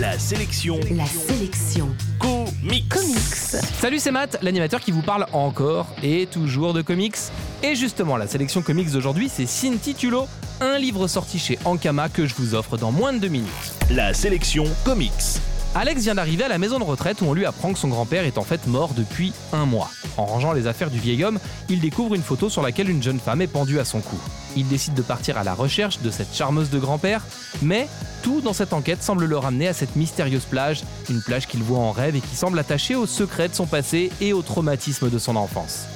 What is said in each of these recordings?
La sélection La sélection comics. comics. Salut, c'est Matt, l'animateur qui vous parle encore et toujours de comics. Et justement, la sélection comics d'aujourd'hui, c'est Titulo, un livre sorti chez Ankama que je vous offre dans moins de deux minutes. La sélection comics. Alex vient d'arriver à la maison de retraite où on lui apprend que son grand-père est en fait mort depuis un mois. En rangeant les affaires du vieil homme, il découvre une photo sur laquelle une jeune femme est pendue à son cou. Il décide de partir à la recherche de cette charmeuse de grand-père, mais tout dans cette enquête semble le ramener à cette mystérieuse plage, une plage qu'il voit en rêve et qui semble attachée aux secrets de son passé et au traumatisme de son enfance.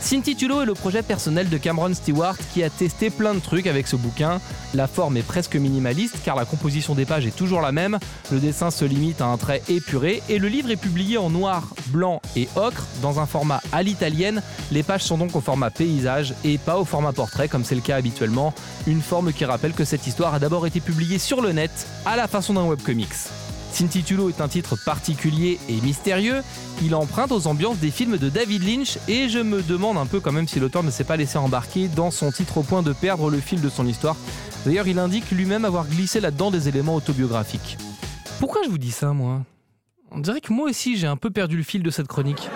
Titulo est le projet personnel de Cameron Stewart qui a testé plein de trucs avec ce bouquin. La forme est presque minimaliste car la composition des pages est toujours la même, le dessin se limite à un trait épuré et le livre est publié en noir, blanc et ocre dans un format à l'italienne. Les pages sont donc au format paysage et pas au format portrait comme c'est le cas habituellement, une forme qui rappelle que cette histoire a d'abord été publiée sur le net à la façon d'un webcomics. Titulo est un titre particulier et mystérieux. Il emprunte aux ambiances des films de David Lynch et je me demande un peu quand même si l'auteur ne s'est pas laissé embarquer dans son titre au point de perdre le fil de son histoire. D'ailleurs, il indique lui-même avoir glissé là-dedans des éléments autobiographiques. Pourquoi je vous dis ça, moi? On dirait que moi aussi j'ai un peu perdu le fil de cette chronique.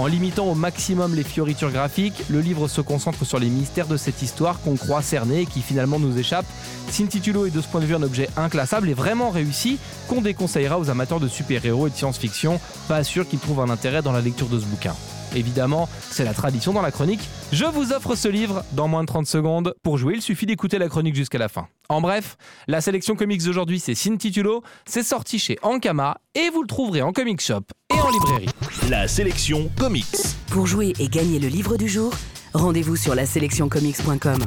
En limitant au maximum les fioritures graphiques, le livre se concentre sur les mystères de cette histoire qu'on croit cerner et qui finalement nous échappe. Titulo est de ce point de vue un objet inclassable et vraiment réussi qu'on déconseillera aux amateurs de super-héros et de science-fiction, pas sûr qu'ils trouvent un intérêt dans la lecture de ce bouquin. Évidemment, c'est la tradition dans la chronique. Je vous offre ce livre dans moins de 30 secondes. Pour jouer, il suffit d'écouter la chronique jusqu'à la fin. En bref, la sélection comics d'aujourd'hui, c'est Titulo. C'est sorti chez Ankama et vous le trouverez en comic shop en librairie. La sélection comics. Pour jouer et gagner le livre du jour, rendez-vous sur la sélectioncomics.com.